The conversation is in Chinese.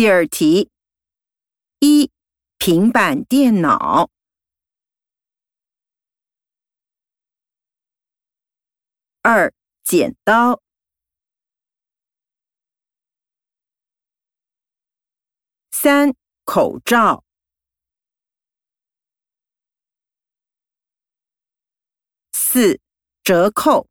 第二题一平板电脑。二剪刀。三口罩。四折扣。